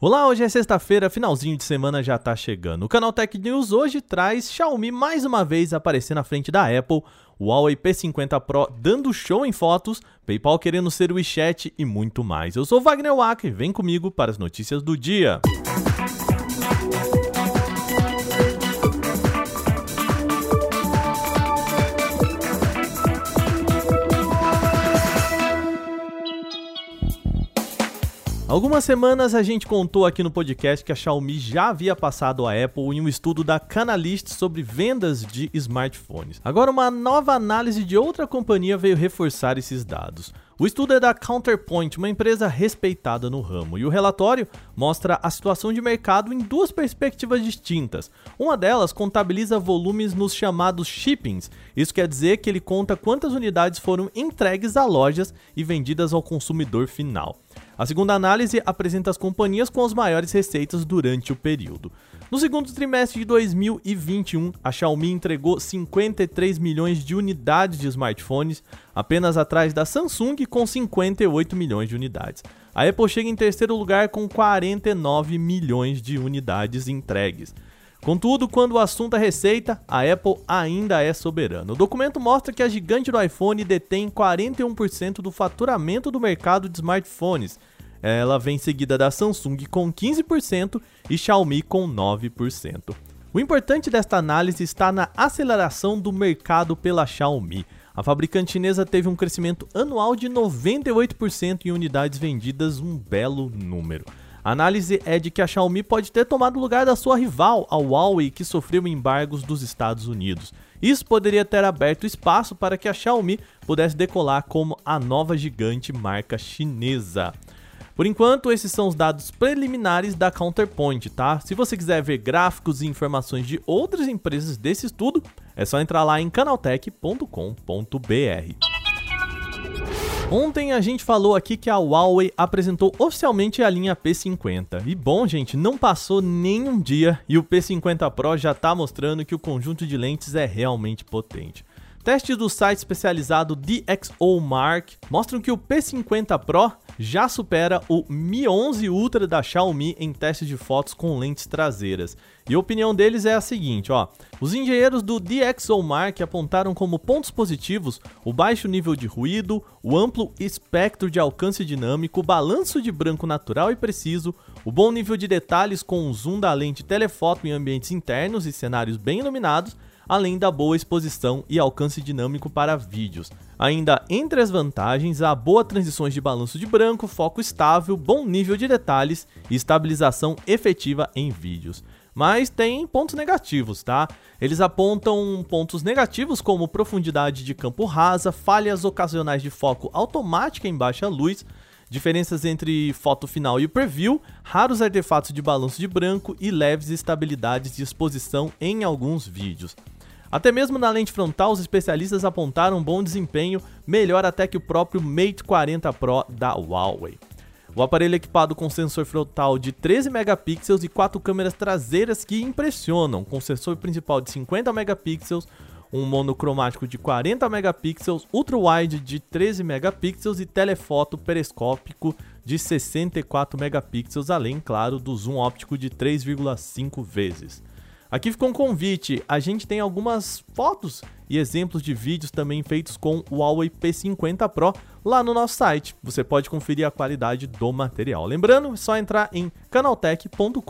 Olá, hoje é sexta-feira, finalzinho de semana já tá chegando. O canal Tech News hoje traz Xiaomi mais uma vez aparecer na frente da Apple, Huawei P50 Pro dando show em fotos, PayPal querendo ser o WeChat e muito mais. Eu sou Wagner Wack, vem comigo para as notícias do dia. Algumas semanas a gente contou aqui no podcast que a Xiaomi já havia passado a Apple em um estudo da Canalist sobre vendas de smartphones. Agora, uma nova análise de outra companhia veio reforçar esses dados. O estudo é da Counterpoint, uma empresa respeitada no ramo, e o relatório mostra a situação de mercado em duas perspectivas distintas. Uma delas contabiliza volumes nos chamados shippings. Isso quer dizer que ele conta quantas unidades foram entregues a lojas e vendidas ao consumidor final. A segunda análise apresenta as companhias com as maiores receitas durante o período. No segundo trimestre de 2021, a Xiaomi entregou 53 milhões de unidades de smartphones, apenas atrás da Samsung com 58 milhões de unidades. A Apple chega em terceiro lugar com 49 milhões de unidades entregues. Contudo, quando o assunto é receita, a Apple ainda é soberana. O documento mostra que a gigante do iPhone detém 41% do faturamento do mercado de smartphones. Ela vem seguida da Samsung com 15% e Xiaomi com 9%. O importante desta análise está na aceleração do mercado pela Xiaomi. A fabricante chinesa teve um crescimento anual de 98% em unidades vendidas, um belo número. A análise é de que a Xiaomi pode ter tomado o lugar da sua rival, a Huawei, que sofreu embargos dos Estados Unidos. Isso poderia ter aberto espaço para que a Xiaomi pudesse decolar como a nova gigante marca chinesa. Por enquanto, esses são os dados preliminares da Counterpoint, tá? Se você quiser ver gráficos e informações de outras empresas desse estudo, é só entrar lá em canaltech.com.br. Ontem a gente falou aqui que a Huawei apresentou oficialmente a linha P50. E bom, gente, não passou nem um dia e o P50 Pro já está mostrando que o conjunto de lentes é realmente potente. Testes do site especializado DxOMark mostram que o P50 Pro já supera o Mi 11 Ultra da Xiaomi em testes de fotos com lentes traseiras. E a opinião deles é a seguinte, ó. Os engenheiros do DxOMark apontaram como pontos positivos o baixo nível de ruído, o amplo espectro de alcance dinâmico, o balanço de branco natural e preciso, o bom nível de detalhes com o zoom da lente telefoto em ambientes internos e cenários bem iluminados, além da boa exposição e alcance dinâmico para vídeos. Ainda entre as vantagens, há boa transições de balanço de branco, foco estável, bom nível de detalhes e estabilização efetiva em vídeos. Mas tem pontos negativos, tá? Eles apontam pontos negativos como profundidade de campo rasa, falhas ocasionais de foco automática em baixa luz, diferenças entre foto final e preview, raros artefatos de balanço de branco e leves estabilidades de exposição em alguns vídeos. Até mesmo na lente frontal, os especialistas apontaram bom desempenho, melhor até que o próprio Mate 40 Pro da Huawei. O aparelho é equipado com sensor frontal de 13 megapixels e quatro câmeras traseiras que impressionam, com sensor principal de 50 megapixels, um monocromático de 40 megapixels, ultra-wide de 13 megapixels e telefoto periscópico de 64 megapixels, além, claro, do zoom óptico de 3,5 vezes. Aqui ficou um convite. A gente tem algumas fotos e exemplos de vídeos também feitos com o Huawei P50 Pro lá no nosso site. Você pode conferir a qualidade do material. Lembrando, é só entrar em canaltech.com.br.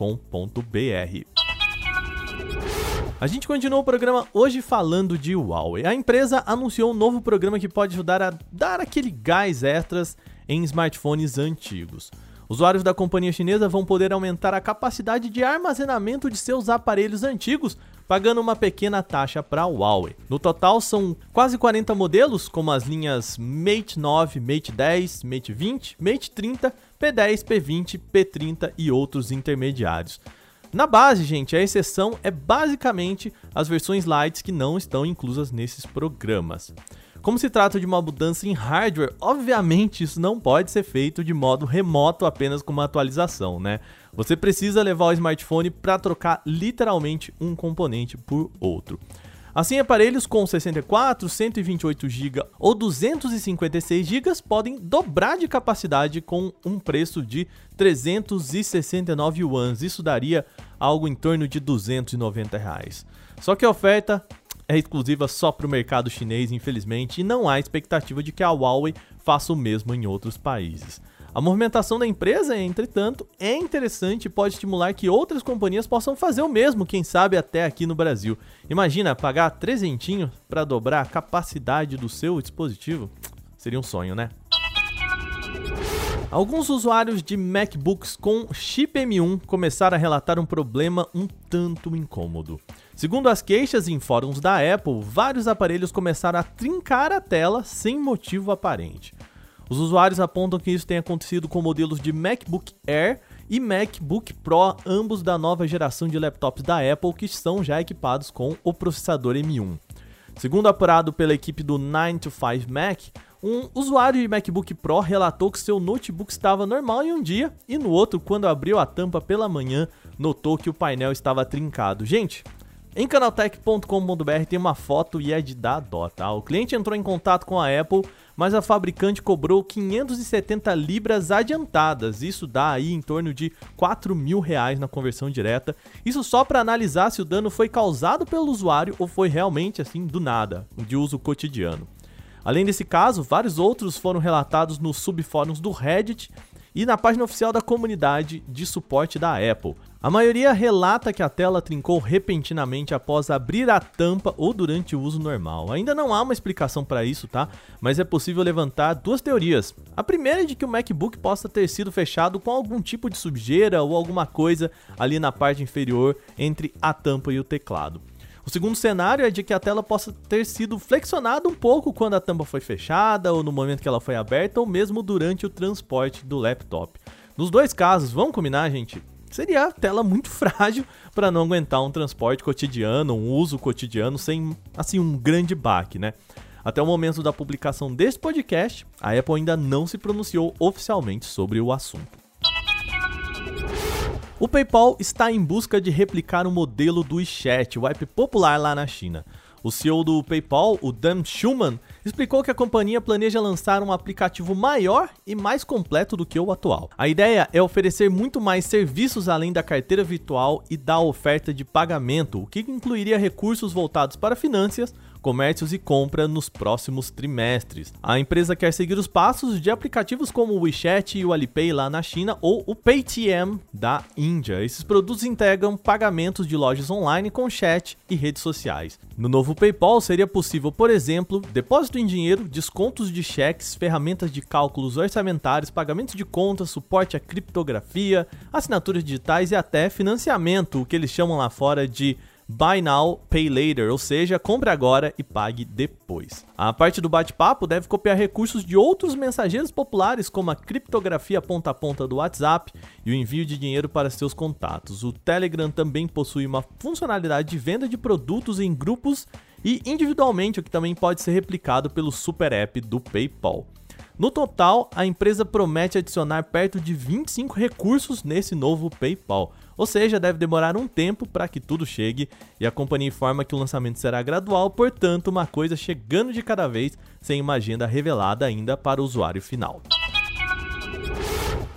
A gente continua o programa hoje falando de Huawei. A empresa anunciou um novo programa que pode ajudar a dar aquele gás extras em smartphones antigos. Usuários da companhia chinesa vão poder aumentar a capacidade de armazenamento de seus aparelhos antigos, pagando uma pequena taxa para a Huawei. No total, são quase 40 modelos, como as linhas Mate 9, Mate 10, Mate 20, Mate 30, P10, P20, P30 e outros intermediários. Na base, gente, a exceção é basicamente as versões lights que não estão inclusas nesses programas. Como se trata de uma mudança em hardware, obviamente isso não pode ser feito de modo remoto apenas com uma atualização, né? Você precisa levar o smartphone para trocar literalmente um componente por outro. Assim, aparelhos com 64, 128 GB ou 256 GB podem dobrar de capacidade com um preço de 369 yuans. Isso daria algo em torno de 290 reais. Só que a oferta é exclusiva só para o mercado chinês, infelizmente, e não há expectativa de que a Huawei faça o mesmo em outros países. A movimentação da empresa, entretanto, é interessante e pode estimular que outras companhias possam fazer o mesmo, quem sabe até aqui no Brasil. Imagina pagar trezentinho para dobrar a capacidade do seu dispositivo? Seria um sonho, né? Alguns usuários de MacBooks com chip M1 começaram a relatar um problema um tanto incômodo. Segundo as queixas em fóruns da Apple, vários aparelhos começaram a trincar a tela sem motivo aparente. Os usuários apontam que isso tem acontecido com modelos de MacBook Air e MacBook Pro, ambos da nova geração de laptops da Apple que estão já equipados com o processador M1. Segundo apurado pela equipe do 9 to 5 Mac, um usuário de MacBook Pro relatou que seu notebook estava normal em um dia e no outro, quando abriu a tampa pela manhã, notou que o painel estava trincado. Gente, em canaltech.com.br tem uma foto e é de dar dó, tá? O cliente entrou em contato com a Apple mas a fabricante cobrou 570 libras adiantadas. Isso dá aí em torno de 4 mil reais na conversão direta. Isso só para analisar se o dano foi causado pelo usuário ou foi realmente assim do nada, de uso cotidiano. Além desse caso, vários outros foram relatados nos subfóruns do Reddit e na página oficial da comunidade de suporte da Apple. A maioria relata que a tela trincou repentinamente após abrir a tampa ou durante o uso normal. Ainda não há uma explicação para isso, tá? Mas é possível levantar duas teorias. A primeira é de que o MacBook possa ter sido fechado com algum tipo de sujeira ou alguma coisa ali na parte inferior entre a tampa e o teclado. O segundo cenário é de que a tela possa ter sido flexionada um pouco quando a tampa foi fechada, ou no momento que ela foi aberta, ou mesmo durante o transporte do laptop. Nos dois casos, vamos combinar, gente? Seria a tela muito frágil para não aguentar um transporte cotidiano, um uso cotidiano sem assim um grande baque, né? Até o momento da publicação deste podcast, a Apple ainda não se pronunciou oficialmente sobre o assunto. O PayPal está em busca de replicar o modelo do WeChat, o app popular lá na China. O CEO do PayPal, o Dan Schulman, explicou que a companhia planeja lançar um aplicativo maior e mais completo do que o atual. A ideia é oferecer muito mais serviços além da carteira virtual e da oferta de pagamento, o que incluiria recursos voltados para finanças, comércios e compra nos próximos trimestres. A empresa quer seguir os passos de aplicativos como o WeChat e o Alipay lá na China ou o Paytm da Índia. Esses produtos integram pagamentos de lojas online com chat e redes sociais. No novo PayPal seria possível, por exemplo, depósito em dinheiro, descontos de cheques, ferramentas de cálculos orçamentários, pagamentos de contas, suporte à criptografia, assinaturas digitais e até financiamento, o que eles chamam lá fora de Buy Now, Pay Later, ou seja, compre agora e pague depois. A parte do bate-papo deve copiar recursos de outros mensageiros populares, como a criptografia ponta a ponta do WhatsApp e o envio de dinheiro para seus contatos. O Telegram também possui uma funcionalidade de venda de produtos em grupos e individualmente, o que também pode ser replicado pelo super app do PayPal. No total, a empresa promete adicionar perto de 25 recursos nesse novo PayPal. Ou seja, deve demorar um tempo para que tudo chegue e a companhia informa que o lançamento será gradual, portanto, uma coisa chegando de cada vez, sem uma agenda revelada ainda para o usuário final.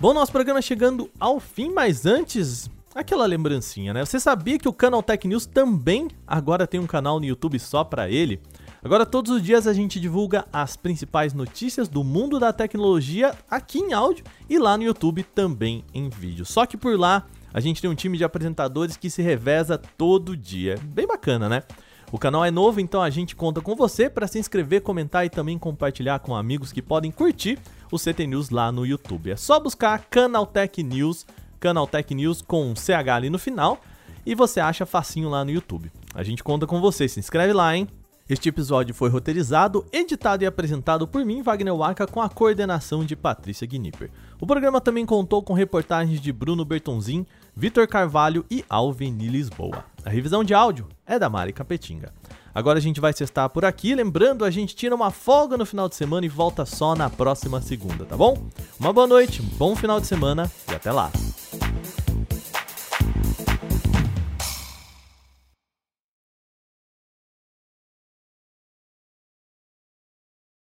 Bom, nosso programa chegando ao fim, mas antes, aquela lembrancinha, né? Você sabia que o canal Tech News também agora tem um canal no YouTube só para ele? Agora, todos os dias a gente divulga as principais notícias do mundo da tecnologia aqui em áudio e lá no YouTube também em vídeo. Só que por lá a gente tem um time de apresentadores que se reveza todo dia. Bem bacana, né? O canal é novo, então a gente conta com você para se inscrever, comentar e também compartilhar com amigos que podem curtir o CT News lá no YouTube. É só buscar Canaltech News, Canaltech News com CH ali no final e você acha facinho lá no YouTube. A gente conta com você, se inscreve lá, hein? Este episódio foi roteirizado, editado e apresentado por mim, Wagner Waka, com a coordenação de Patrícia Gnipper. O programa também contou com reportagens de Bruno Bertonzin, Vitor Carvalho e Alveni Lisboa. A revisão de áudio é da Mari Capetinga. Agora a gente vai cestar por aqui, lembrando, a gente tira uma folga no final de semana e volta só na próxima segunda, tá bom? Uma boa noite, bom final de semana e até lá!